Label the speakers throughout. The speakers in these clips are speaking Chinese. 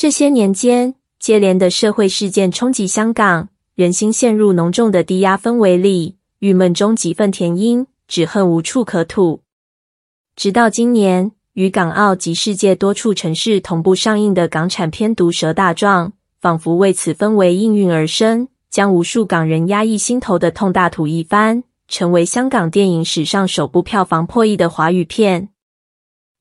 Speaker 1: 这些年间，接连的社会事件冲击香港，人心陷入浓重的低压氛围里，郁闷中几分填膺，只恨无处可吐。直到今年，与港澳及世界多处城市同步上映的港产片《毒舌大壮》，仿佛为此氛围应运而生，将无数港人压抑心头的痛大吐一番，成为香港电影史上首部票房破亿的华语片。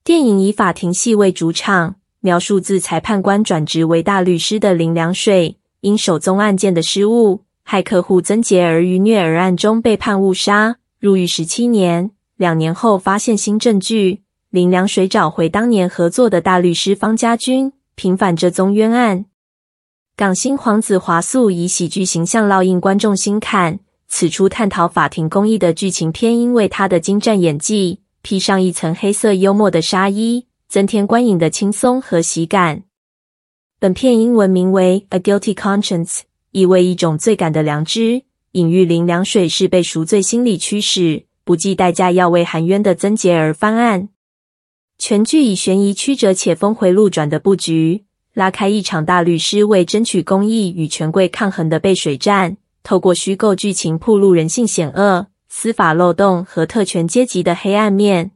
Speaker 1: 电影以法庭戏为主场。描述自裁判官转职为大律师的林良水，因首宗案件的失误，害客户曾洁儿于虐儿案中被判误杀，入狱十七年。两年后发现新证据，林良水找回当年合作的大律师方家军，平反这宗冤案。港星黄子华素以喜剧形象烙印观众心坎，此出探讨法庭公义的剧情片，因为他的精湛演技，披上一层黑色幽默的纱衣。增添观影的轻松和喜感。本片英文名为《A Guilty Conscience》，意为一种罪感的良知，隐喻林良水是被赎罪心理驱使，不计代价要为含冤的曾洁儿翻案。全剧以悬疑曲折且峰回路转的布局，拉开一场大律师为争取公义与权贵抗衡的背水战，透过虚构剧情铺露人性险恶、司法漏洞和特权阶级的黑暗面。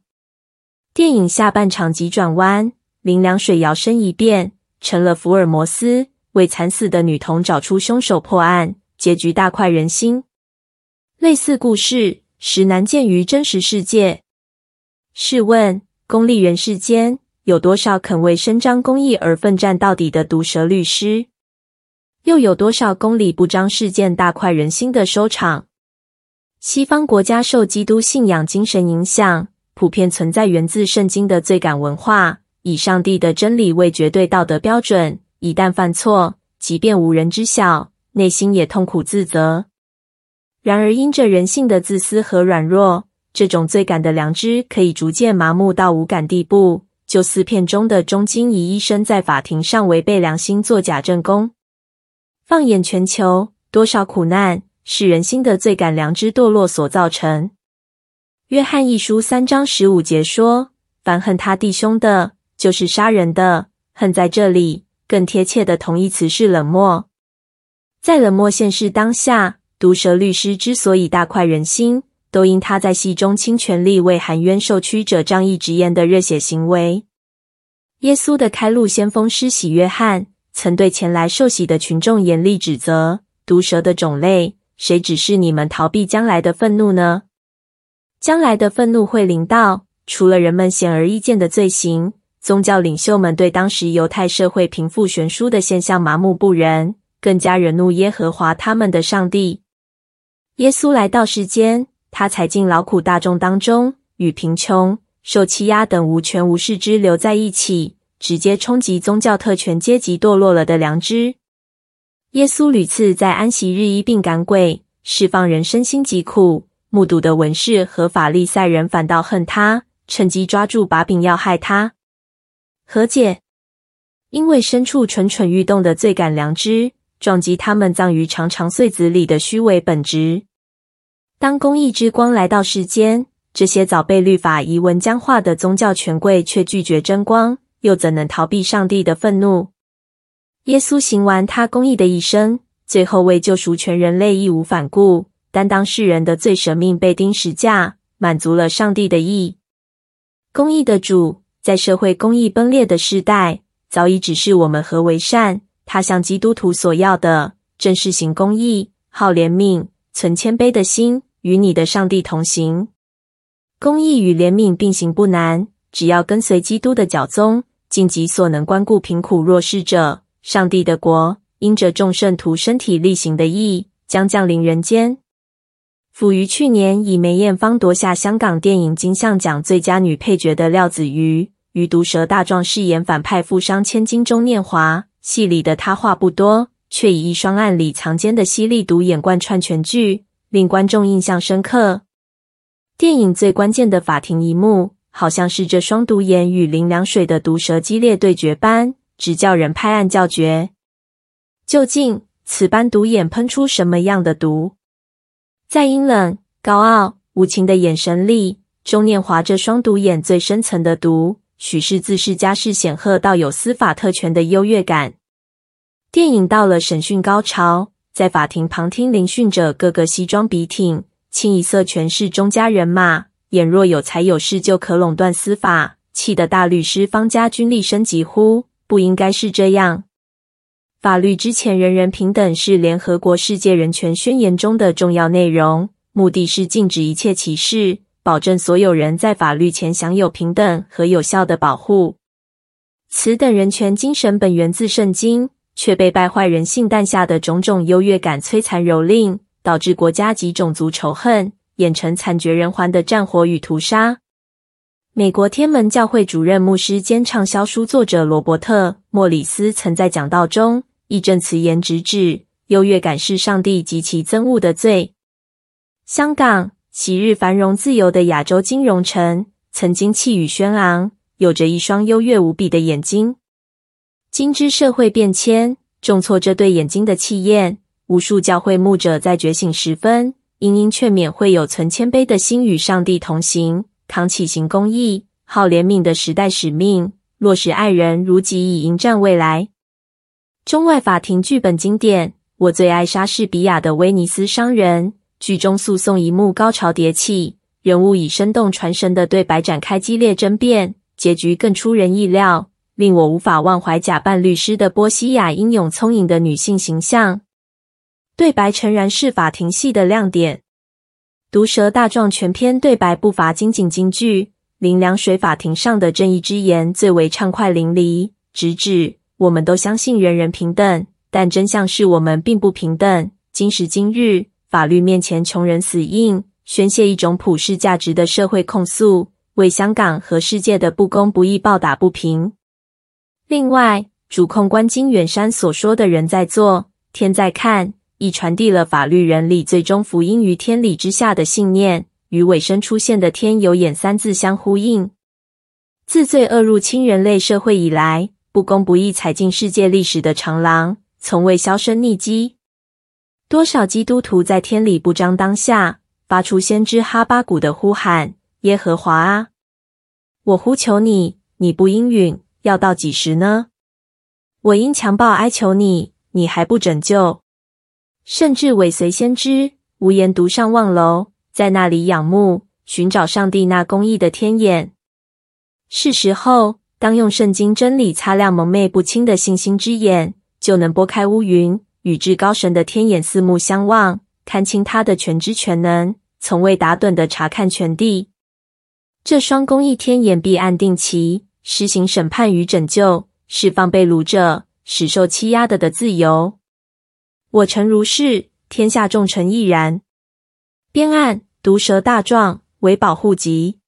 Speaker 1: 电影下半场急转弯，林良水摇身一变成了福尔摩斯，为惨死的女童找出凶手破案，结局大快人心。类似故事实难见于真实世界。试问，公利人世间有多少肯为伸张公义而奋战到底的毒舌律师？又有多少公理不彰事件大快人心的收场？西方国家受基督信仰精神影响。普遍存在源自圣经的罪感文化，以上帝的真理为绝对道德标准。一旦犯错，即便无人知晓，内心也痛苦自责。然而，因着人性的自私和软弱，这种罪感的良知可以逐渐麻木到无感地步。就似片中的钟金仪医生在法庭上违背良心作假证供。放眼全球，多少苦难是人心的罪感良知堕落所造成。约翰一书三章十五节说：“凡恨他弟兄的，就是杀人的。”恨在这里更贴切的同义词是冷漠。在冷漠现世当下，毒舌律师之所以大快人心，都因他在戏中倾全力为含冤受屈者仗义直言的热血行为。耶稣的开路先锋施洗约翰曾对前来受洗的群众严厉指责：“毒蛇的种类，谁指示你们逃避将来的愤怒呢？”将来的愤怒会临到，除了人们显而易见的罪行，宗教领袖们对当时犹太社会贫富悬殊的现象麻木不仁，更加惹怒耶和华他们的上帝。耶稣来到世间，他踩进劳苦大众当中，与贫穷、受欺压等无权无势之流在一起，直接冲击宗教特权阶级堕落了的良知。耶稣屡次在安息日医病赶鬼，释放人身心疾苦。目睹的文士和法利赛人反倒恨他，趁机抓住把柄要害他。何解？因为深处蠢蠢欲动的罪感良知，撞击他们葬于长长穗子里的虚伪本质。当公义之光来到世间，这些早被律法遗文僵化的宗教权贵却拒绝争光，又怎能逃避上帝的愤怒？耶稣行完他公义的一生，最后为救赎全人类义无反顾。担当世人的罪，舍命被钉十架，满足了上帝的意。公义的主，在社会公义崩裂的世代，早已指示我们何为善。他向基督徒所要的，正是行公义、好怜悯、存谦卑的心，与你的上帝同行。公义与怜悯并行不难，只要跟随基督的脚踪，尽己所能关顾贫苦弱势者，上帝的国因着众圣徒身体力行的义，将降临人间。甫于去年以梅艳芳夺下香港电影金像奖最佳女配角的廖子瑜，于《毒舌大状》饰演反派富商千金钟念华。戏里的她话不多，却以一双暗里藏奸的犀利独眼贯穿全剧，令观众印象深刻。电影最关键的法庭一幕，好像是这双独眼与林良水的毒舌激烈对决般，直叫人拍案叫绝。究竟此般独眼喷出什么样的毒？在阴冷、高傲、无情的眼神里，钟念华这双独眼最深层的毒，许是自恃家世显赫到有司法特权的优越感。电影到了审讯高潮，在法庭旁听聆讯者个个西装笔挺，清一色全是钟家人马，眼若有财有势就可垄断司法，气得大律师方家军厉声疾呼：“不应该是这样！法律之前人人平等是联合国世界人权宣言中的重要内容，目的是禁止一切歧视。”保证所有人在法律前享有平等和有效的保护。此等人权精神本源自圣经，却被败坏人性诞下的种种优越感摧残蹂躏，导致国家及种族仇恨演成惨绝人寰的战火与屠杀。美国天门教会主任牧师兼畅销书作者罗伯特·莫里斯曾在讲道中义正辞严直至，优越感是上帝极其憎恶的罪。香港。昔日繁荣自由的亚洲金融城，曾经气宇轩昂，有着一双优越无比的眼睛。今之社会变迁，重挫这对眼睛的气焰。无数教会牧者在觉醒时分，殷殷劝勉会有存谦卑的心与上帝同行，扛起行公义、好怜悯的时代使命，落实爱人如己以迎战未来。中外法庭剧本经典，我最爱莎士比亚的《威尼斯商人》。剧中诉讼一幕高潮迭起，人物以生动传神的对白展开激烈争辩，结局更出人意料，令我无法忘怀假扮律师的波西亚英勇聪颖的女性形象。对白诚然是法庭戏的亮点，毒舌大状全篇对白不乏金井金句，林良水法庭上的正义之言最为畅快淋漓，直指我们都相信人人平等，但真相是我们并不平等。今时今日。法律面前，穷人死硬，宣泄一种普世价值的社会控诉，为香港和世界的不公不义抱打不平。另外，主控官金远山所说的“人在做，天在看”，亦传递了法律人理最终福音于天理之下的信念，与尾声出现的“天有眼”三字相呼应。自罪恶入侵人类社会以来，不公不义踩进世界历史的长廊，从未销声匿迹。多少基督徒在天理不彰当下，发出先知哈巴谷的呼喊：“耶和华啊，我呼求你，你不应允，要到几时呢？我因强暴哀求你，你还不拯救。”甚至尾随先知，无言独上望楼，在那里仰慕，寻找上帝那公义的天眼。是时候，当用圣经真理擦亮蒙昧不清的信心之眼，就能拨开乌云。与至高神的天眼四目相望，看清他的全知全能，从未打盹的查看全地。这双公义天眼必按定期施行审判与拯救，释放被掳者，使受欺压的的自由。我诚如是，天下众臣亦然。编案：毒蛇大状，为保护级。